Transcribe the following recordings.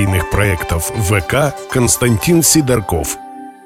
событийных проектов ВК Константин Сидорков.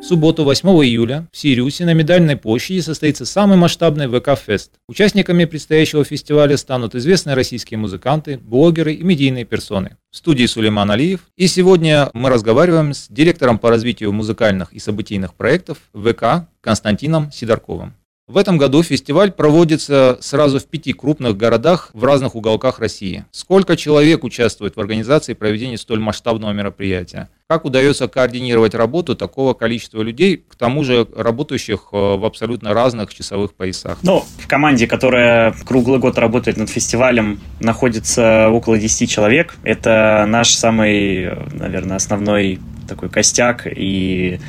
В субботу 8 июля в Сириусе на Медальной площади состоится самый масштабный ВК-фест. Участниками предстоящего фестиваля станут известные российские музыканты, блогеры и медийные персоны. В студии Сулейман Алиев. И сегодня мы разговариваем с директором по развитию музыкальных и событийных проектов ВК Константином Сидорковым. В этом году фестиваль проводится сразу в пяти крупных городах в разных уголках России. Сколько человек участвует в организации проведения столь масштабного мероприятия? Как удается координировать работу такого количества людей, к тому же работающих э, в абсолютно разных часовых поясах? Ну, в команде, которая круглый год работает над фестивалем, находится около 10 человек. Это наш самый, наверное, основной такой костяк и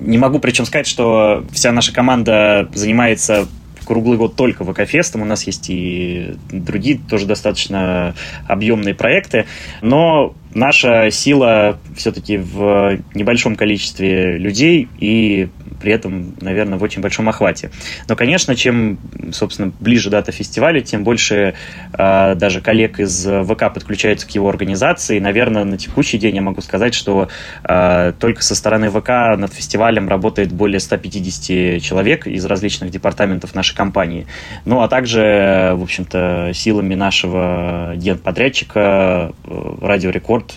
не могу причем сказать, что вся наша команда занимается круглый год только ВК-фестом. У нас есть и другие тоже достаточно объемные проекты. Но наша сила все-таки в небольшом количестве людей и при этом, наверное, в очень большом охвате. Но, конечно, чем, собственно, ближе дата фестиваля, тем больше э, даже коллег из ВК подключаются к его организации. И, наверное, на текущий день я могу сказать, что э, только со стороны ВК над фестивалем работает более 150 человек из различных департаментов нашей компании. Ну, а также, в общем-то, силами нашего генподрядчика э, Радио Рекорд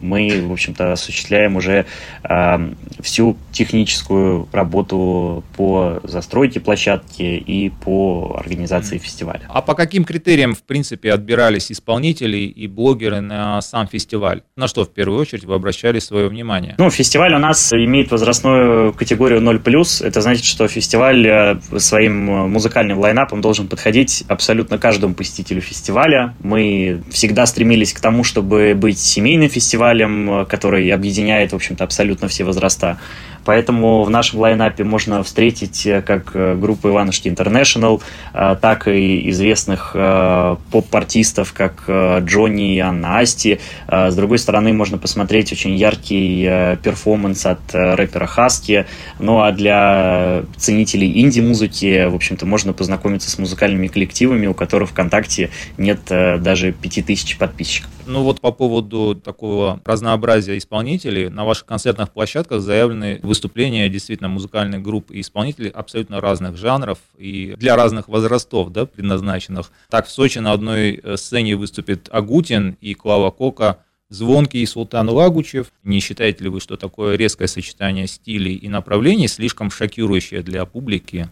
мы, в общем-то, осуществляем уже э, всю техническую работу по застройке площадки и по организации фестиваля. А по каким критериям, в принципе, отбирались исполнители и блогеры на сам фестиваль? На что, в первую очередь, вы обращали свое внимание? Ну, фестиваль у нас имеет возрастную категорию 0+. Это значит, что фестиваль э, своим музыкальным лайнапом должен подходить абсолютно каждому посетителю фестиваля. Мы всегда стремились к тому, чтобы быть семейным фестивалем, который объединяет, в общем-то, абсолютно все возраста. Поэтому в нашем лайнапе можно встретить э, как э, группу Иванушки Интернешнл, э, так и известных поп-артистов, как Джонни и Анна Асти. С другой стороны, можно посмотреть очень яркий перформанс от рэпера Хаски. Ну а для ценителей инди-музыки, в общем-то, можно познакомиться с музыкальными коллективами, у которых ВКонтакте нет даже 5000 подписчиков. Ну вот по поводу такого разнообразия исполнителей, на ваших концертных площадках заявлены выступления действительно музыкальных групп и исполнителей абсолютно разных жанров и для разных возрастов, да, предназначенных. Так, в Сочи на одной э, сцене выступит Агутин и Клава Кока, Звонкий и Султан Лагучев. Не считаете ли вы, что такое резкое сочетание стилей и направлений слишком шокирующее для публики?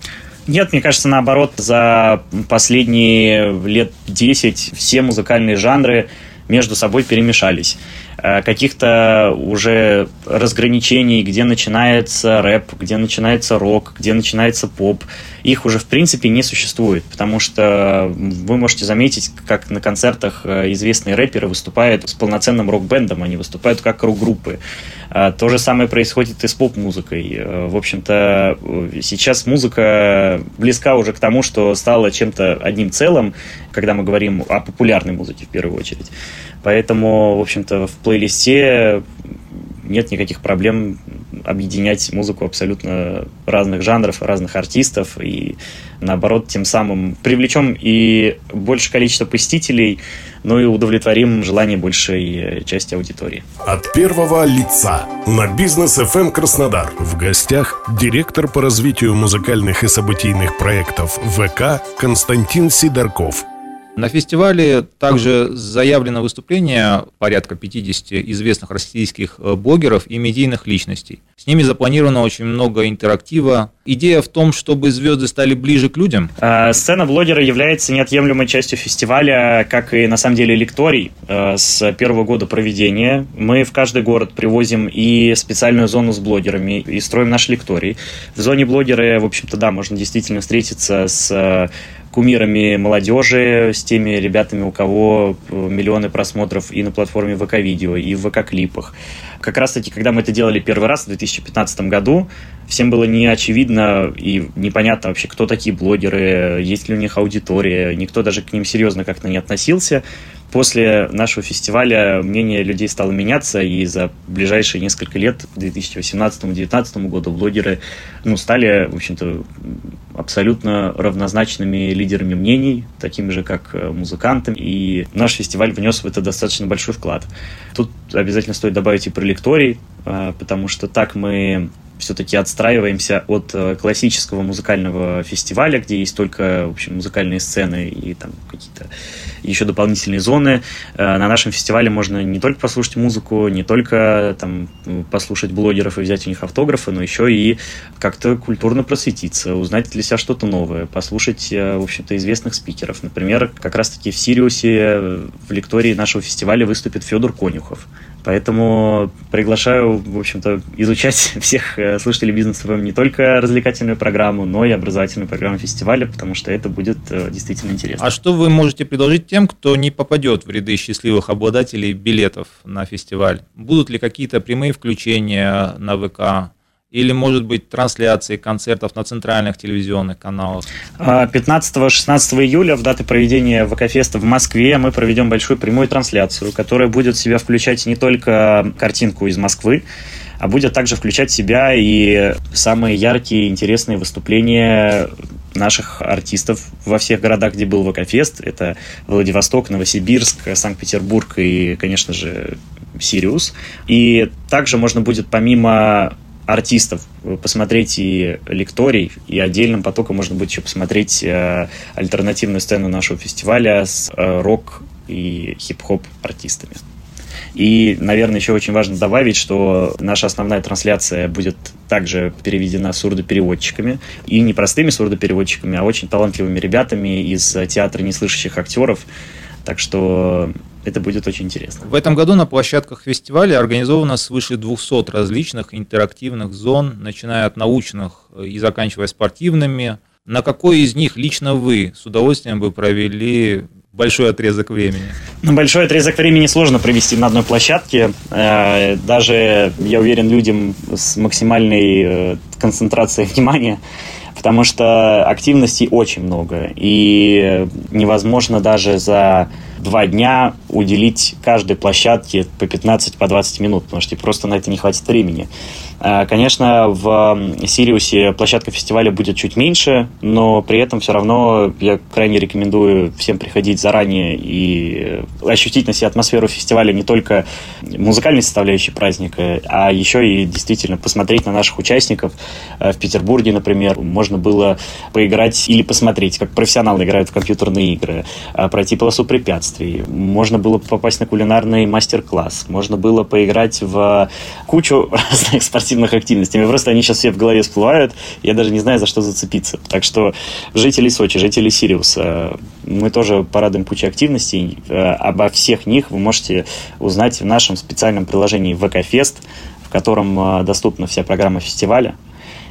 Нет, мне кажется, наоборот, за последние лет 10 все музыкальные жанры между собой перемешались. Э, каких-то уже разграничений, где начинается рэп, где начинается рок, где начинается поп, их уже в принципе не существует, потому что вы можете заметить, как на концертах э, известные рэперы выступают с полноценным рок-бендом, они выступают как рок-группы. Э, то же самое происходит и с поп-музыкой. В общем-то, сейчас музыка близка уже к тому, что стала чем-то одним целым, когда мы говорим о популярной музыке в первую очередь. Поэтому, в общем-то, в плейлисте нет никаких проблем объединять музыку абсолютно разных жанров, разных артистов, и наоборот, тем самым привлечем и больше количество посетителей, ну и удовлетворим желание большей части аудитории. От первого лица на бизнес FM Краснодар в гостях директор по развитию музыкальных и событийных проектов ВК Константин Сидорков – на фестивале также заявлено выступление порядка 50 известных российских э, блогеров и медийных личностей. С ними запланировано очень много интерактива. Идея в том, чтобы звезды стали ближе к людям. А, сцена блогера является неотъемлемой частью фестиваля, как и на самом деле лекторий э, с первого года проведения. Мы в каждый город привозим и специальную зону с блогерами, и строим наш лекторий. В зоне блогеры, в общем-то, да, можно действительно встретиться с кумирами молодежи, с теми ребятами, у кого миллионы просмотров и на платформе ВК-видео, и в ВК-клипах. Как раз-таки, когда мы это делали первый раз в 2015 году, всем было не очевидно и непонятно вообще, кто такие блогеры, есть ли у них аудитория, никто даже к ним серьезно как-то не относился после нашего фестиваля мнение людей стало меняться, и за ближайшие несколько лет, к 2018-2019 году, блогеры ну, стали, в общем-то, абсолютно равнозначными лидерами мнений, такими же, как э, музыканты, и наш фестиваль внес в это достаточно большой вклад. Тут обязательно стоит добавить и про лекторий, э, потому что так мы все-таки отстраиваемся от э, классического музыкального фестиваля, где есть только в общем, музыкальные сцены и там какие-то еще дополнительные зоны. Э, на нашем фестивале можно не только послушать музыку, не только там, послушать блогеров и взять у них автографы, но еще и как-то культурно просветиться, узнать для себя что-то новое, послушать, э, в общем-то, известных спикеров. Например, как раз-таки в Сириусе в лектории нашего фестиваля выступит Федор Конюхов. Поэтому приглашаю, в общем-то, изучать всех э, слушателей бизнеса не только развлекательную программу, но и образовательную программу фестиваля, потому что это будет э, действительно интересно. А что вы можете предложить тем, кто не попадет в ряды счастливых обладателей билетов на фестиваль? Будут ли какие-то прямые включения на ВК? Или, может быть, трансляции концертов на центральных телевизионных каналах? 15-16 а, июля, в даты проведения ВК-феста в Москве, мы проведем большую прямую трансляцию, которая будет в себя включать не только картинку из Москвы, а будет также включать в себя и самые яркие, интересные выступления наших артистов во всех городах, где был ВК-фест. Это Владивосток, Новосибирск, Санкт-Петербург и, конечно же, Сириус. И также можно будет помимо артистов посмотреть и лекторий, и отдельным потоком можно будет еще посмотреть э, альтернативную сцену нашего фестиваля с э, рок и хип-хоп артистами. И, наверное, еще очень важно добавить, что наша основная трансляция будет также переведена сурдопереводчиками. И не простыми сурдопереводчиками, а очень талантливыми ребятами из театра неслышащих актеров. Так что это будет очень интересно. В этом году на площадках фестиваля организовано свыше 200 различных интерактивных зон, начиная от научных и заканчивая спортивными. На какой из них лично вы с удовольствием бы провели большой отрезок времени? Ну, большой отрезок времени сложно провести на одной площадке. Э, даже, я уверен, людям с максимальной э, концентрацией внимания потому что активностей очень много, и невозможно даже за два дня уделить каждой площадке по 15-20 по 20 минут, потому что просто на это не хватит времени. А, конечно, в Сириусе площадка фестиваля будет чуть меньше, но при этом все равно я крайне рекомендую всем приходить заранее и ощутить на себе атмосферу фестиваля не только музыкальной составляющей праздника, а еще и действительно посмотреть на наших участников. А, в Петербурге, например, можно было поиграть или посмотреть, как профессионалы играют в компьютерные игры, а, пройти полосу препятствий. Можно было попасть на кулинарный мастер-класс. Можно было поиграть в кучу разных спортивных спортивных активностей. Просто они сейчас все в голове всплывают, я даже не знаю, за что зацепиться. Так что жители Сочи, жители Сириуса, мы тоже порадуем кучу активностей. Э, обо всех них вы можете узнать в нашем специальном приложении ВК-фест, в котором э, доступна вся программа фестиваля.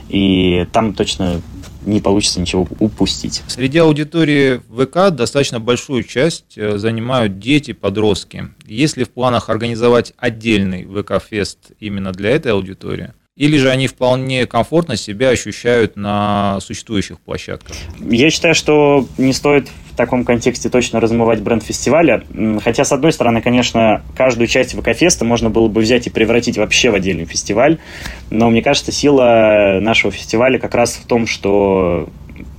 И там точно не получится ничего упустить. Среди аудитории ВК достаточно большую часть э, занимают дети, подростки. Есть ли в планах организовать отдельный ВК-фест именно для этой аудитории? Или же они вполне комфортно себя ощущают на существующих площадках? Я считаю, что не стоит в таком контексте точно размывать бренд фестиваля. Хотя, с одной стороны, конечно, каждую часть ВК-феста можно было бы взять и превратить вообще в отдельный фестиваль. Но мне кажется, сила нашего фестиваля как раз в том, что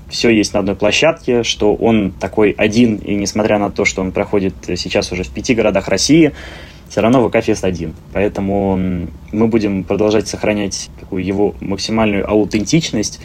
все есть на одной площадке, что он такой один, и несмотря на то, что он проходит сейчас уже в пяти городах России, все равно ВК-фест один. Поэтому мы будем продолжать сохранять такую его максимальную аутентичность.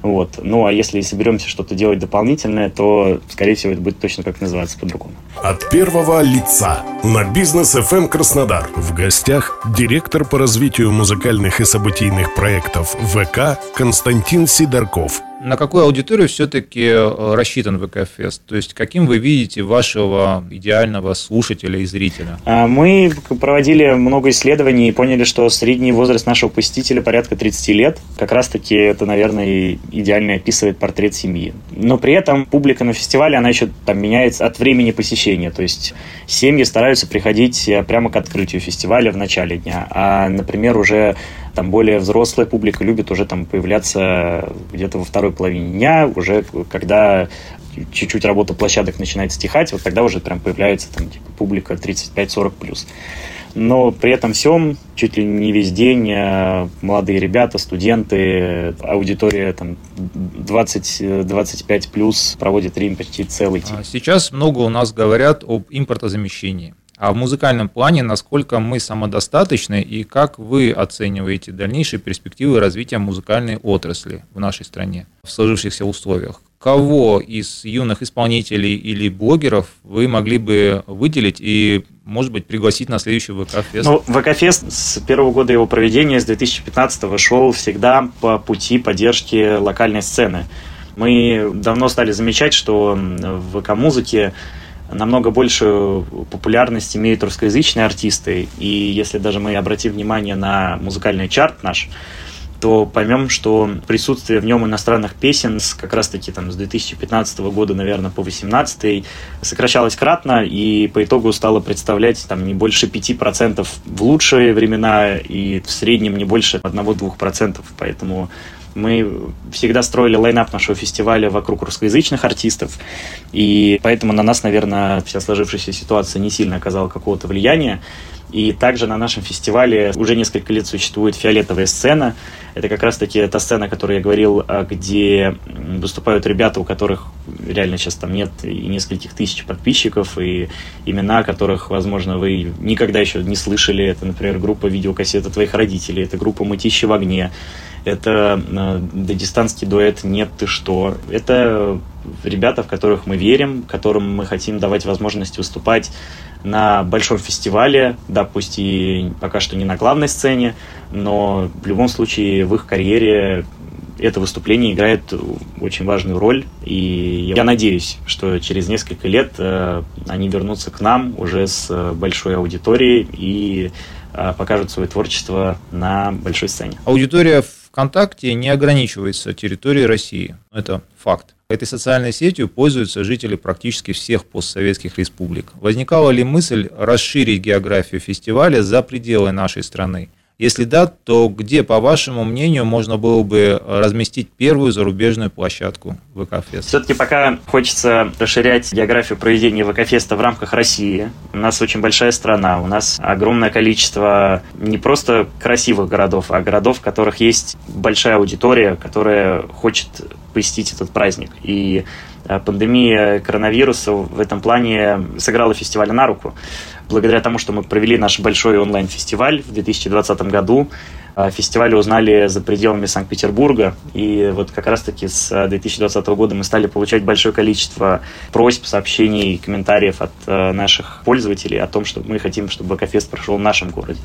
Вот. Ну, а если соберемся что-то делать дополнительное, то, скорее всего, это будет точно как называться по-другому. От первого лица на бизнес FM Краснодар. В гостях директор по развитию музыкальных и событийных проектов ВК Константин Сидорков – На какую аудиторию все-таки э, рассчитан ВК-фест? То есть каким вы видите вашего идеального слушателя и зрителя? А, мы проводили много исследований и поняли, что средний возраст нашего посетителя порядка 30 лет. Как раз-таки это, наверное, идеально описывает портрет семьи. Но при этом публика на фестивале, она еще там меняется от времени посещения. То есть семьи стараются приходить э, прямо к открытию фестиваля в начале дня. А, например, уже там более взрослая публика любит уже там появляться где-то во второй половине дня, уже когда чуть-чуть работа площадок начинает стихать, вот тогда уже прям появляется там типа, публика 35-40 плюс. Но при этом всем чуть ли не весь день э, молодые ребята, студенты, аудитория там 20-25 плюс проводит рим почти целый день. Сейчас много у нас говорят об импортозамещении. А в музыкальном плане, насколько мы самодостаточны и как вы оцениваете дальнейшие перспективы развития музыкальной отрасли в нашей стране в сложившихся условиях? Кого из юных исполнителей или блогеров вы могли бы выделить и, может быть, пригласить на следующий ВК-фест? Ну, ВК-фест с первого года его проведения, с 2015 шел всегда по пути поддержки локальной сцены. Мы давно стали замечать, что в ВК-музыке намного большую популярность имеют русскоязычные артисты. И если даже мы обратим внимание на музыкальный чарт наш, то поймем, что присутствие в нем иностранных песен с, как раз-таки там, с 2015 года, наверное, по 2018 сокращалось кратно и по итогу стало представлять там, не больше 5% в лучшие времена и в среднем не больше 1-2%. Поэтому мы всегда строили лайнап нашего фестиваля вокруг русскоязычных артистов, и поэтому на нас, наверное, вся сложившаяся ситуация не сильно оказала какого-то влияния. И также на нашем фестивале уже несколько лет существует фиолетовая сцена. Это как раз-таки та сцена, о которой я говорил, а, где выступают ребята, у которых реально сейчас там нет и нескольких тысяч подписчиков, и имена которых, возможно, вы никогда еще не слышали. Это, например, группа видеокассета твоих родителей, это группа «Мытищи в огне», это э, дагестанский дуэт «Нет, ты что». Это ребята, в которых мы верим, которым мы хотим давать возможность выступать на большом фестивале, да, пусть и пока что не на главной сцене, но в любом случае в их карьере это выступление играет очень важную роль, и я надеюсь, что через несколько лет э, они вернутся к нам уже с э, большой аудиторией и покажут свое творчество на большой сцене. Аудитория ВКонтакте не ограничивается территорией России. Это факт. Этой социальной сетью пользуются жители практически всех постсоветских республик. Возникала ли мысль расширить географию фестиваля за пределы нашей страны? Если да, то где, по вашему мнению, можно было бы разместить первую зарубежную площадку ВК-феста? Все-таки пока хочется расширять географию проведения ВК-феста в рамках России. У нас очень большая страна, у нас огромное количество не просто красивых городов, а городов, в которых есть большая аудитория, которая хочет посетить этот праздник. И э, пандемия коронавируса в этом плане сыграла фестивалю на руку благодаря тому, что мы провели наш большой онлайн-фестиваль в 2020 году, э, фестивали узнали за пределами Санкт-Петербурга. И вот как раз-таки с 2020 года мы стали получать большое количество просьб, сообщений, комментариев от э, наших пользователей о том, что мы хотим, чтобы Бакафест прошел в нашем городе.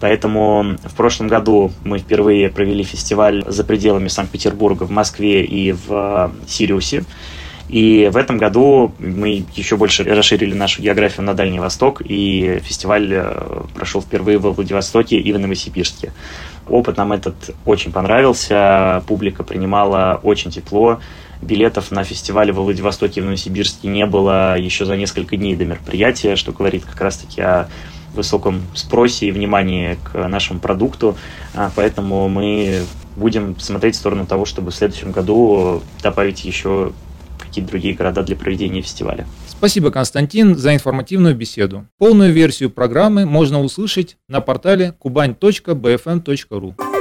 Поэтому в прошлом году мы впервые провели фестиваль за пределами Санкт-Петербурга в Москве и в Сириусе. И в этом году мы еще больше расширили нашу географию на Дальний Восток, и фестиваль э, прошел впервые во Владивостоке и в Новосибирске. Опыт нам этот очень понравился, публика принимала очень тепло, билетов на фестиваль во Владивостоке и в Новосибирске не было еще за несколько дней до мероприятия, что говорит как раз-таки о высоком спросе и внимании к нашему продукту, а, поэтому мы будем смотреть в сторону того, чтобы в следующем году добавить еще какие-то другие города для проведения фестиваля. Спасибо, Константин, за информативную беседу. Полную версию программы можно услышать на портале kubань.bfm.ru.